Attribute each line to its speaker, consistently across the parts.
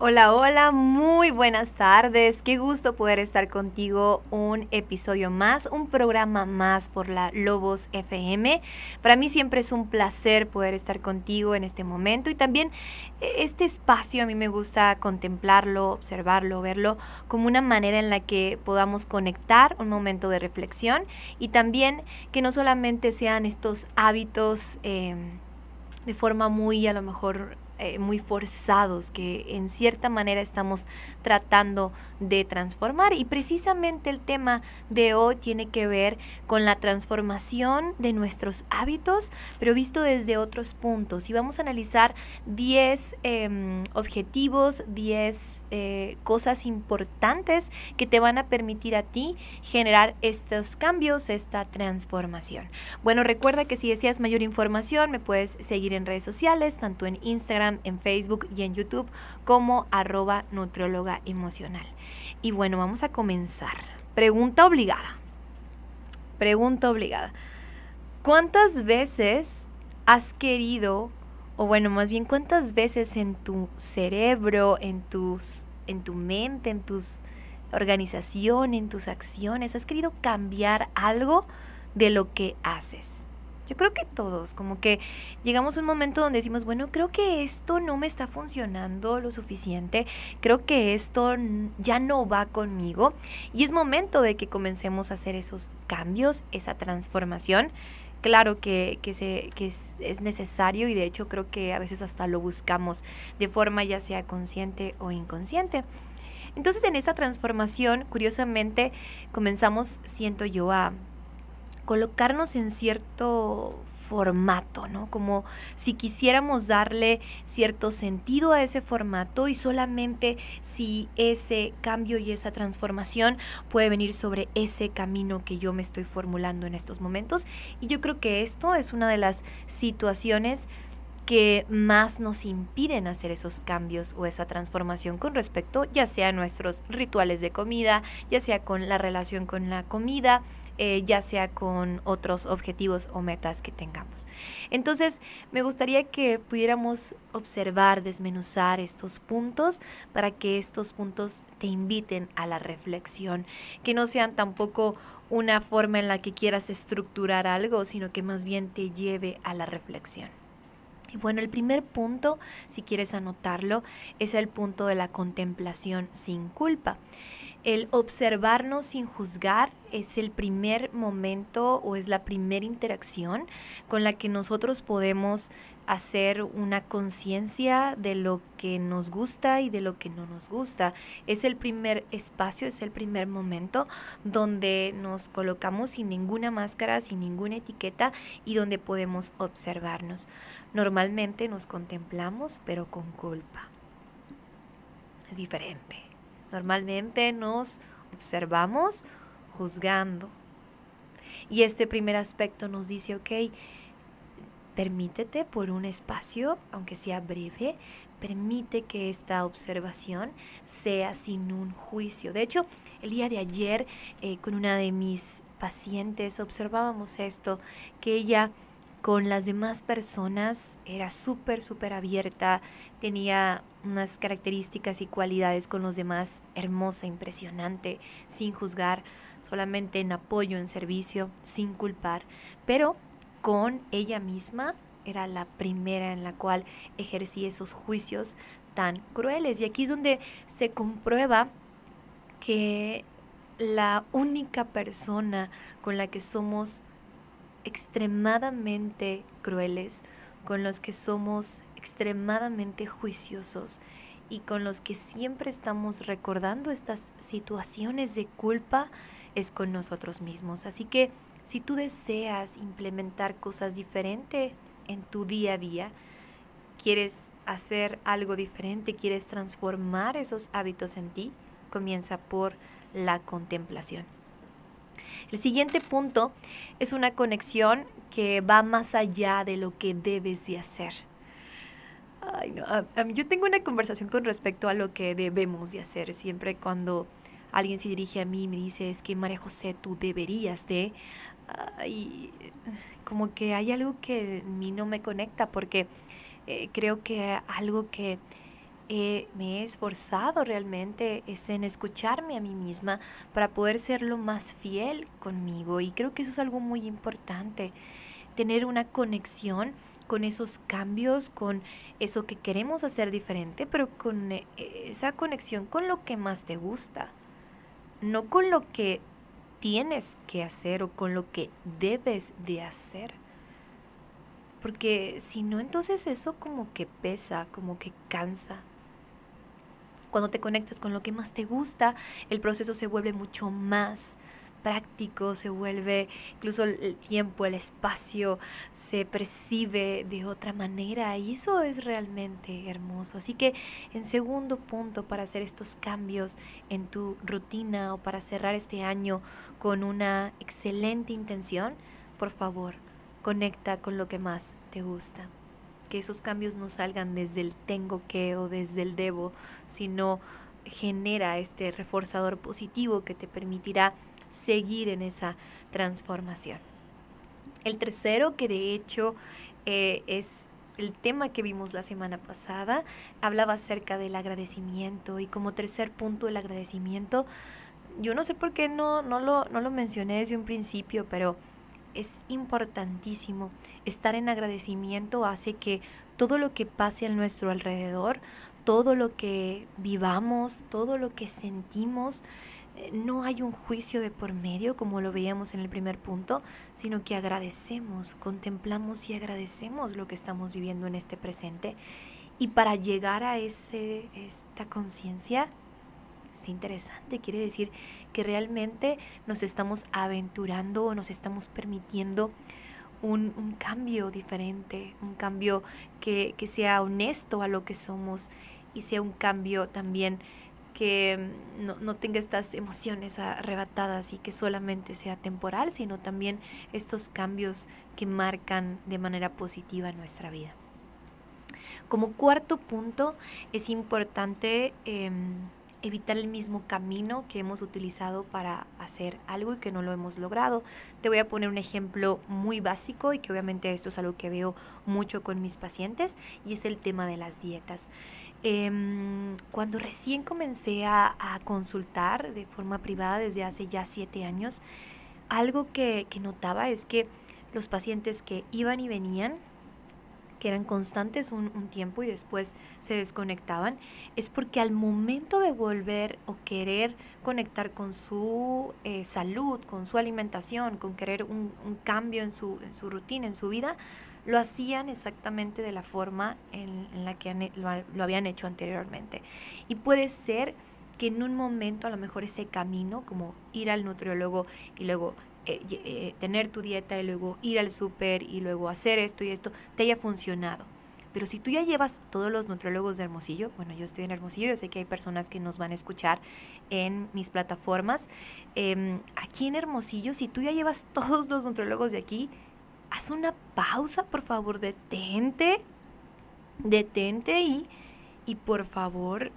Speaker 1: Hola, hola, muy buenas tardes. Qué gusto poder estar contigo un episodio más, un programa más por la Lobos FM. Para mí siempre es un placer poder estar contigo en este momento y también eh, este espacio a mí me gusta contemplarlo, observarlo, verlo como una manera en la que podamos conectar un momento de reflexión y también que no solamente sean estos hábitos eh, de forma muy a lo mejor eh, muy forzados que en cierta manera estamos tratando de transformar. Y precisamente el tema de hoy tiene que ver con la transformación de nuestros hábitos, pero visto desde otros puntos. Y vamos a analizar 10 em, objetivos, 10 eh, cosas importantes que te van a permitir a ti generar estos cambios, esta transformación. Bueno, recuerda que si deseas mayor información, me puedes seguir en redes sociales, tanto en Instagram, en Facebook y en YouTube como arroba nutrióloga emocional. Y bueno, vamos a comenzar. Pregunta obligada. Pregunta obligada. ¿Cuántas veces has querido, o bueno, más bien cuántas veces en tu cerebro, en tus, en tu mente, en tus organización, en tus acciones, has querido cambiar algo de lo que haces? Yo creo que todos, como que llegamos a un momento donde decimos, bueno, creo que esto no me está funcionando lo suficiente, creo que esto ya no va conmigo y es momento de que comencemos a hacer esos cambios, esa transformación. Claro que, que, se, que es, es necesario y de hecho creo que a veces hasta lo buscamos de forma ya sea consciente o inconsciente. Entonces en esta transformación, curiosamente, comenzamos, siento yo, a colocarnos en cierto formato, ¿no? Como si quisiéramos darle cierto sentido a ese formato y solamente si ese cambio y esa transformación puede venir sobre ese camino que yo me estoy formulando en estos momentos. Y yo creo que esto es una de las situaciones que más nos impiden hacer esos cambios o esa transformación con respecto ya sea a nuestros rituales de comida, ya sea con la relación con la comida, eh, ya sea con otros objetivos o metas que tengamos. Entonces, me gustaría que pudiéramos observar, desmenuzar estos puntos para que estos puntos te inviten a la reflexión, que no sean tampoco una forma en la que quieras estructurar algo, sino que más bien te lleve a la reflexión. Y bueno, el primer punto, si quieres anotarlo, es el punto de la contemplación sin culpa. El observarnos sin juzgar es el primer momento o es la primera interacción con la que nosotros podemos hacer una conciencia de lo que nos gusta y de lo que no nos gusta. Es el primer espacio, es el primer momento donde nos colocamos sin ninguna máscara, sin ninguna etiqueta y donde podemos observarnos. Normalmente nos contemplamos pero con culpa. Es diferente. Normalmente nos observamos juzgando. Y este primer aspecto nos dice, ok, permítete por un espacio, aunque sea breve, permite que esta observación sea sin un juicio. De hecho, el día de ayer eh, con una de mis pacientes observábamos esto, que ella con las demás personas era súper, súper abierta, tenía unas características y cualidades con los demás hermosa, impresionante, sin juzgar, solamente en apoyo, en servicio, sin culpar, pero con ella misma era la primera en la cual ejercí esos juicios tan crueles. Y aquí es donde se comprueba que la única persona con la que somos extremadamente crueles, con los que somos extremadamente juiciosos y con los que siempre estamos recordando estas situaciones de culpa es con nosotros mismos. Así que si tú deseas implementar cosas diferentes en tu día a día, quieres hacer algo diferente, quieres transformar esos hábitos en ti, comienza por la contemplación. El siguiente punto es una conexión que va más allá de lo que debes de hacer. Ay, no, yo tengo una conversación con respecto a lo que debemos de hacer. Siempre cuando alguien se dirige a mí y me dice, es que María José, tú deberías de... Como que hay algo que a mí no me conecta porque eh, creo que algo que eh, me he esforzado realmente es en escucharme a mí misma para poder ser lo más fiel conmigo y creo que eso es algo muy importante, tener una conexión con esos cambios, con eso que queremos hacer diferente, pero con eh, esa conexión con lo que más te gusta, no con lo que tienes que hacer o con lo que debes de hacer. Porque si no, entonces eso como que pesa, como que cansa. Cuando te conectas con lo que más te gusta, el proceso se vuelve mucho más práctico, se vuelve incluso el tiempo, el espacio, se percibe de otra manera y eso es realmente hermoso. Así que en segundo punto, para hacer estos cambios en tu rutina o para cerrar este año con una excelente intención, por favor, conecta con lo que más te gusta que esos cambios no salgan desde el tengo que o desde el debo, sino genera este reforzador positivo que te permitirá seguir en esa transformación. El tercero, que de hecho eh, es el tema que vimos la semana pasada, hablaba acerca del agradecimiento y como tercer punto el agradecimiento, yo no sé por qué no, no, lo, no lo mencioné desde un principio, pero es importantísimo. Estar en agradecimiento hace que todo lo que pase a nuestro alrededor, todo lo que vivamos, todo lo que sentimos, eh, no hay un juicio de por medio, como lo veíamos en el primer punto, sino que agradecemos, contemplamos y agradecemos lo que estamos viviendo en este presente. Y para llegar a ese, esta conciencia, es interesante, quiere decir que realmente nos estamos aventurando o nos estamos permitiendo un, cambio diferente, un cambio que, sea honesto a lo que somos y sea un cambio también que no, no, tenga estas emociones arrebatadas y que solamente sea temporal, sino también estos cambios que marcan de manera positiva nuestra vida. Como cuarto punto, es importante em, evitar el mismo camino que hemos utilizado para hacer algo y que no lo hemos logrado. Te voy a poner un ejemplo muy básico y que obviamente esto es algo que veo mucho con mis pacientes y es el tema de las dietas. Em, cuando recién comencé a, consultar de forma privada desde hace ya siete años, algo que notaba es que los pacientes que iban y venían que eran constantes un, tiempo y después se desconectaban, es porque al momento de volver o querer conectar con su eh, salud, con su alimentación, con querer un, cambio en su, en su, rutina, en su vida, lo hacían exactamente de la forma en, la que lo habían hecho anteriormente. Y puede ser que en un momento a lo mejor ese camino, como ir al nutriólogo y luego eh, eh, tener tu dieta y luego ir al súper y luego hacer esto y esto, te haya funcionado. Pero si tú ya llevas todos los nutriólogos de Hermosillo, bueno, yo estoy en Hermosillo, yo sé que hay personas que nos van a escuchar en mis plataformas. Em, aquí en Hermosillo, si tú ya llevas todos los nutriólogos de aquí, haz una pausa, por favor, detente, detente y, y por favor,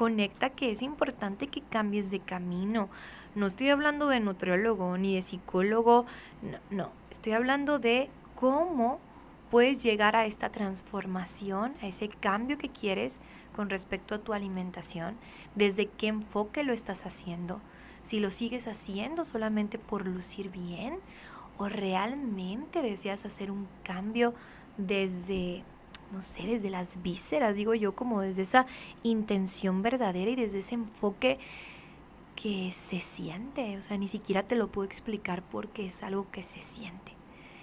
Speaker 1: conecta que es importante que cambies de camino. No estoy hablando de nutriólogo ni de psicólogo, no, no, estoy hablando de cómo puedes llegar a esta transformación, a ese cambio que quieres con respecto a tu alimentación, desde qué enfoque lo estás haciendo, si lo sigues haciendo solamente por lucir bien o realmente deseas hacer un cambio desde no sé, desde las vísceras, digo yo, como desde esa intención verdadera y desde ese enfoque que se siente, o sea, ni siquiera te lo puedo explicar porque es algo que se siente.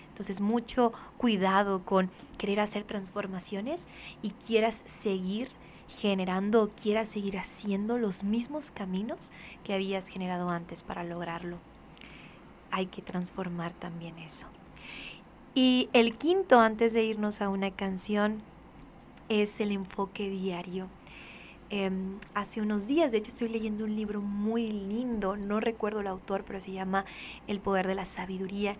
Speaker 1: Entonces, mucho cuidado con querer hacer transformaciones y quieras seguir generando o quieras seguir haciendo los mismos caminos que habías generado antes para lograrlo. Hay que transformar también eso. Y el quinto, antes de irnos a una canción, es el enfoque diario. em, hace unos días. De hecho, estoy leyendo un libro muy lindo, no recuerdo el autor, pero se llama El poder de la sabiduría.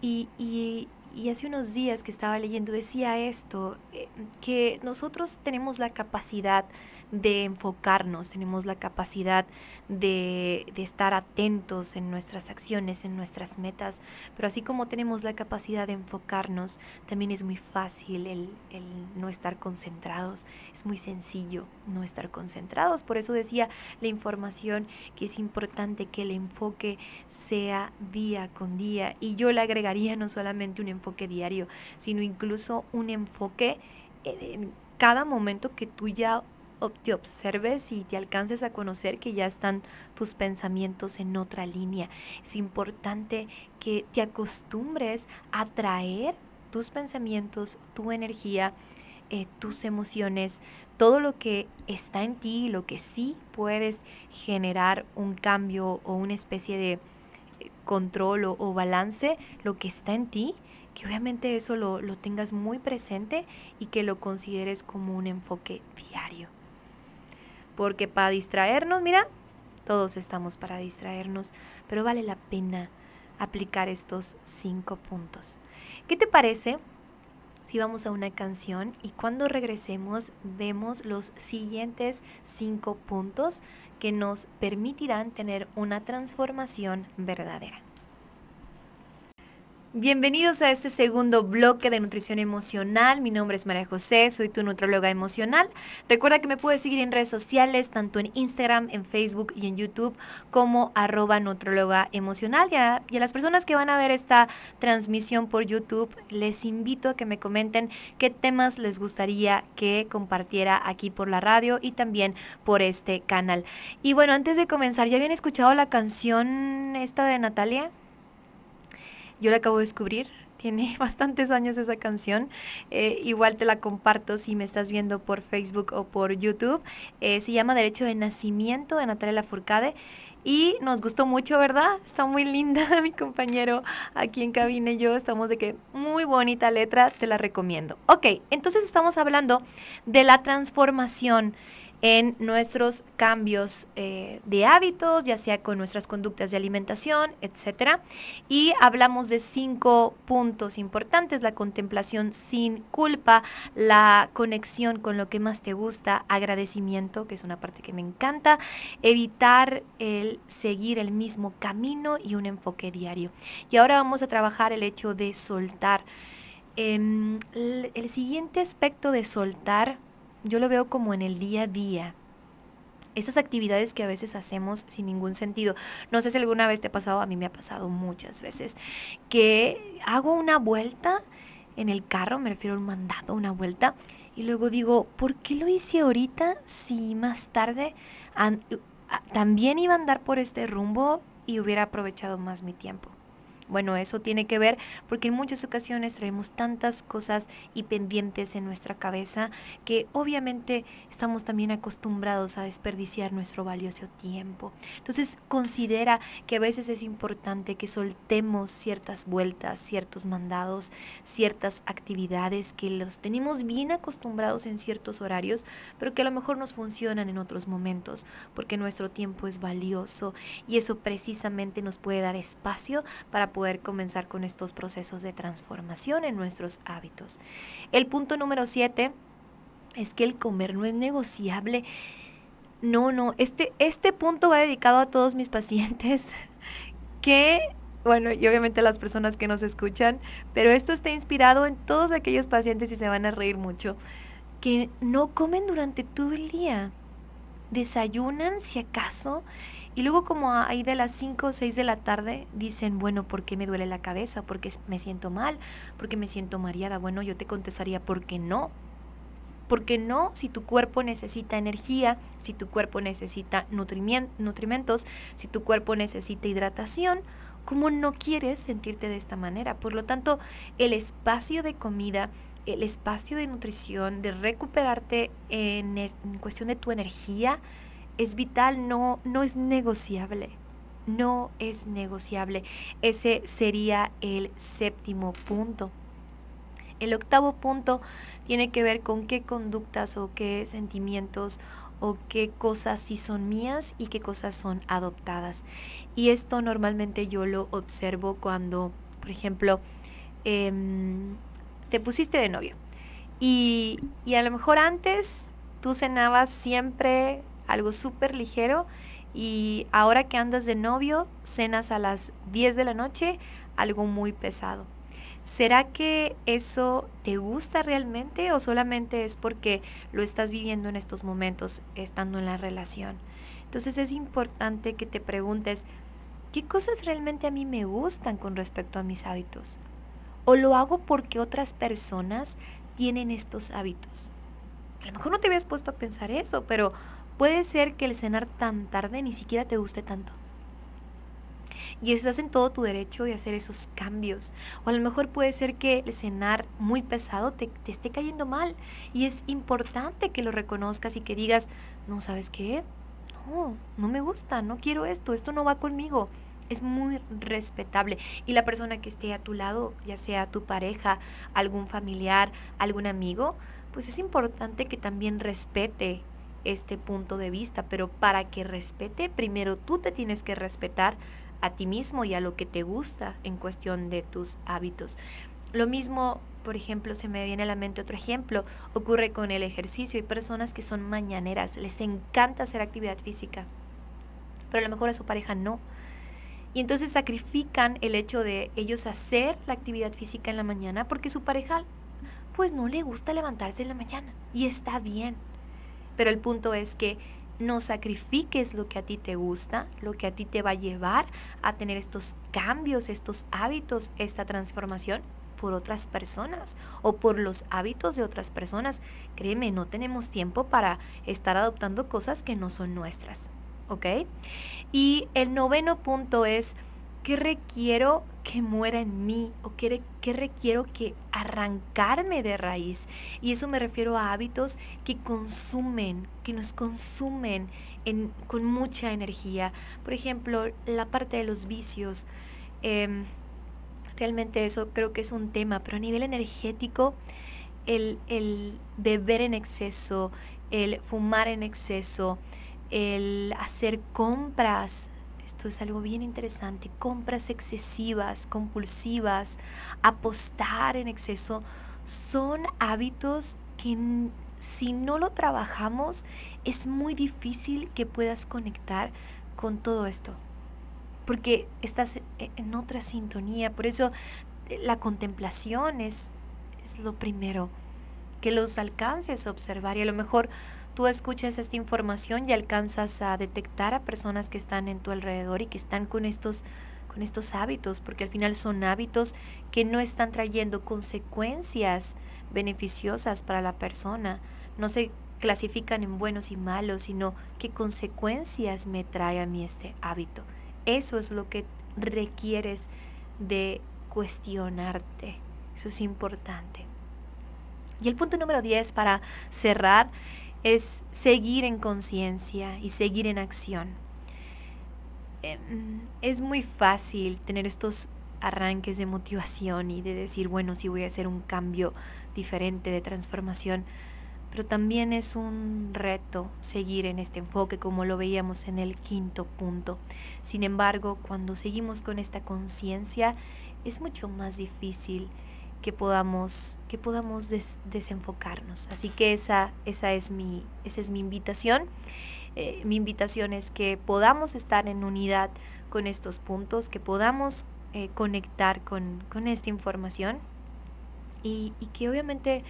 Speaker 1: Y, y, y hace unos días que estaba leyendo decía esto, eh, que nosotros tenemos la capacidad de enfocarnos, tenemos la capacidad de, estar atentos en nuestras acciones, en nuestras metas, pero así como tenemos la capacidad de enfocarnos, también es muy fácil el, el no estar concentrados, es muy sencillo no estar concentrados, por eso decía la información que es importante que el enfoque sea día con día y yo le agregaría no solamente un enfoque diario, sino incluso un enfoque en cada momento que tú ya te observes y te alcances a conocer que ya están tus pensamientos en otra línea. Es importante que te acostumbres a traer tus pensamientos, tu energía, eh, tus emociones, todo lo que está en ti, lo que sí puedes generar un cambio o una especie de eh, control o balance, lo que está en ti, que obviamente eso lo, lo tengas muy presente y que lo consideres como un enfoque diario. Porque para distraernos, mira, todos estamos para distraernos, pero vale la pena aplicar estos cinco puntos. ¿Qué te parece si vamos a una canción y cuando regresemos vemos los siguientes cinco puntos que nos permitirán tener una transformación verdadera? Bienvenidos a este segundo bloque de nutrición emocional. Mi nombre es María José, soy tu nutróloga emocional. Recuerda que me puedes seguir en redes sociales, tanto en Instagram, en Facebook y en YouTube, como arroba nutróloga emocional. Y a, y a las personas que van a ver esta transmisión por YouTube, les invito a que me comenten qué temas les gustaría que compartiera aquí por la radio y también por este canal. Y bueno, antes de comenzar, ¿ya habían escuchado la canción esta de Natalia? Yo la acabo de descubrir, tiene bastantes años esa canción. Eh, igual te la comparto si me estás viendo por Facebook o por YouTube. Eh, se llama Derecho de Nacimiento de Natalia Lafourcade. Y nos gustó mucho, ¿verdad? Está muy linda mi compañero aquí en cabina y yo. Estamos de que muy bonita letra, te la recomiendo. Ok, entonces estamos hablando de la transformación en nuestros cambios eh, de hábitos, ya sea con nuestras conductas de alimentación, etc. Y hablamos de cinco puntos importantes, la contemplación sin culpa, la conexión con lo que más te gusta, agradecimiento, que es una parte que me encanta, evitar el seguir el mismo camino y un enfoque diario. Y ahora vamos a trabajar el hecho de soltar. Em, el siguiente aspecto de soltar yo lo veo como en el día a día. Esas actividades que a veces hacemos sin ningún sentido. No sé si alguna vez te ha pasado, a mí me ha pasado muchas veces, que hago una vuelta en el carro, me refiero a un mandado, una vuelta, y luego digo, ¿por qué lo hice ahorita si más tarde también iba a andar por este rumbo y hubiera aprovechado más mi tiempo? Bueno, eso tiene que ver porque en muchas ocasiones traemos tantas cosas y pendientes en nuestra cabeza que obviamente estamos también acostumbrados a desperdiciar nuestro valioso tiempo. Entonces considera que a veces es importante que soltemos ciertas vueltas, ciertos mandados, ciertas actividades que los tenemos bien acostumbrados en ciertos horarios, pero que a lo mejor nos funcionan en otros momentos porque nuestro tiempo es valioso y eso precisamente nos puede dar espacio para poder comenzar con estos procesos de transformación en nuestros hábitos. El punto número siete es que el comer no es negociable. No, no, este, este punto va dedicado a todos mis pacientes que bueno, y obviamente las personas que nos escuchan, pero esto está inspirado en todos aquellos pacientes y se van a reír mucho, que no comen durante todo el día. Desayunan, si acaso, y luego como ahí de las 5 o 6 de la tarde dicen, bueno, ¿por qué me duele la cabeza? ¿Por qué me siento mal? ¿Por qué me siento mareada? Bueno, yo te contestaría, ¿por qué no? ¿Por qué no? Si tu cuerpo necesita energía, si tu cuerpo necesita nutrimentos, si tu cuerpo necesita hidratación, ¿cómo no quieres sentirte de esta manera? Por lo tanto, el espacio de comida, el espacio de nutrición, de recuperarte en cuestión de tu energía, es vital, no, no es negociable. No es negociable. Ese sería el séptimo punto. El octavo punto tiene que ver con qué conductas o qué sentimientos o qué cosas sí son mías y qué cosas son adoptadas. Y esto normalmente yo lo observo cuando, por ejemplo, em, te pusiste de novio y, y a lo mejor antes tú cenabas siempre algo súper ligero y ahora que andas de novio, cenas a las 10 de la noche algo muy pesado. ¿Será que eso te gusta realmente o solamente es porque lo estás viviendo en estos momentos estando en la relación? Entonces es importante que te preguntes, ¿qué cosas realmente a mí me gustan con respecto a mis hábitos? ¿O lo hago porque otras personas tienen estos hábitos? A lo mejor no te habías puesto a pensar eso, pero puede ser que el cenar tan tarde ni siquiera te guste tanto. Y estás en todo tu derecho de hacer esos cambios. O a lo mejor puede ser que el cenar muy pesado te, te esté cayendo mal. Y es importante que lo reconozcas y que digas, no, ¿sabes qué? No, no me gusta, no quiero esto, esto no va conmigo. Es muy respetable. Y la persona que esté a tu lado, ya sea tu pareja, algún familiar, algún amigo, pues es importante que también respete este punto de vista. Pero para que respete, primero tú te tienes que respetar a ti mismo y a lo que te gusta en cuestión de tus hábitos. Lo mismo, por ejemplo, se me viene a la mente otro ejemplo, ocurre con el ejercicio. Hay personas que son mañaneras, les encanta hacer actividad física, pero a lo mejor a su pareja no. Y entonces sacrifican el hecho de ellos hacer la actividad física en la mañana porque su pareja pues no le gusta levantarse en la mañana y está bien. Pero el punto es que no sacrifiques lo que a ti te gusta, lo que a ti te va a llevar a tener estos cambios, estos hábitos, esta transformación por otras personas o por los hábitos de otras personas. Créeme, no tenemos tiempo para estar adoptando cosas que no son nuestras. ¿Ok? Y el noveno punto es ¿Qué requiero que muera en mí? ¿O qué, requiero que arrancarme de raíz? Y eso me refiero a hábitos que consumen, que nos consumen con mucha energía. Por ejemplo, la parte de los vicios. Em, realmente eso creo que es un tema, pero a nivel energético, el, el beber en exceso, el fumar en exceso, el hacer compras esto es algo bien interesante. Compras excesivas, compulsivas, apostar en exceso, son hábitos que si no lo trabajamos es muy difícil que puedas conectar con todo esto. Porque estás e-, en otra sintonía. Por eso eh, la contemplación es, es lo primero. Que los alcances a observar y a lo mejor tú escuchas esta información y alcanzas a detectar a personas que están en tu alrededor y que están con estos con estos hábitos, porque al final son hábitos que no están trayendo consecuencias beneficiosas para la persona. No se clasifican en buenos y malos, sino qué consecuencias me trae a mí este hábito. Eso es lo que requieres de cuestionarte. Eso es importante. Y el punto número 10 para cerrar es seguir en conciencia y seguir en acción. Em, es muy fácil tener estos arranques de motivación y de decir, bueno, sí voy a hacer un cambio diferente de transformación, pero también es un reto seguir en este enfoque como lo veíamos en el quinto punto. Sin embargo, cuando seguimos con esta conciencia, es mucho más difícil que podamos, que podamos desenfocarnos. Así que esa, esa, es, mi, esa es mi invitación. Eh, mi invitación es que podamos estar en unidad con estos puntos, que podamos eh, conectar con, con, esta información y, y que obviamente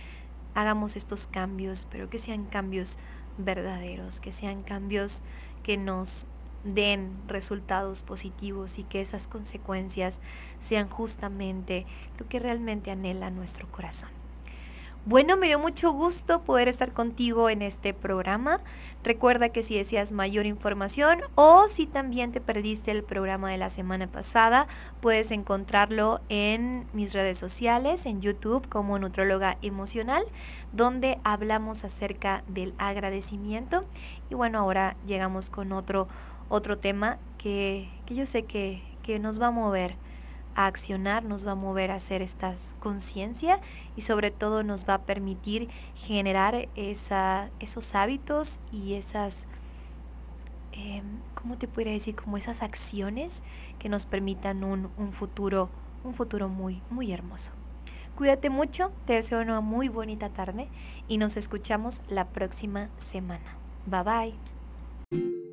Speaker 1: hagamos estos cambios, pero que sean cambios verdaderos, que sean cambios que nos den resultados positivos y que esas consecuencias sean justamente lo que realmente anhela nuestro corazón. Bueno, me dio mucho gusto poder estar contigo en este programa. Recuerda que si deseas mayor información o si también te perdiste el programa de la semana pasada, puedes encontrarlo en mis redes sociales, en YouTube como Nutróloga Emocional, donde hablamos acerca del agradecimiento. Y bueno, ahora llegamos con otro otro tema que, yo sé que, que nos va a mover a accionar, nos va a mover a hacer esta conciencia y sobre todo nos va a permitir generar esa, esos hábitos y esas, eh, ¿cómo te podría decir? Como esas acciones que nos permitan un, un futuro, un futuro muy, muy hermoso. Cuídate mucho, te deseo una muy bonita tarde y nos escuchamos la próxima semana. Bye bye.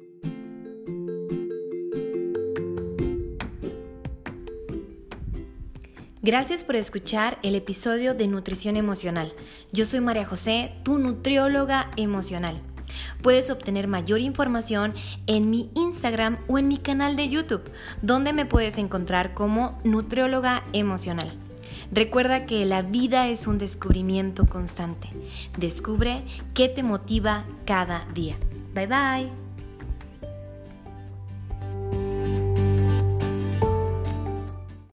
Speaker 1: Gracias por escuchar el episodio de Nutrición Emocional. Yo soy María José, tu nutrióloga emocional. Puedes obtener mayor información en mi Instagram o en mi canal de YouTube, donde me puedes encontrar como nutrióloga emocional. Recuerda que la vida es un descubrimiento constante. Descubre qué te motiva cada día. Bye bye.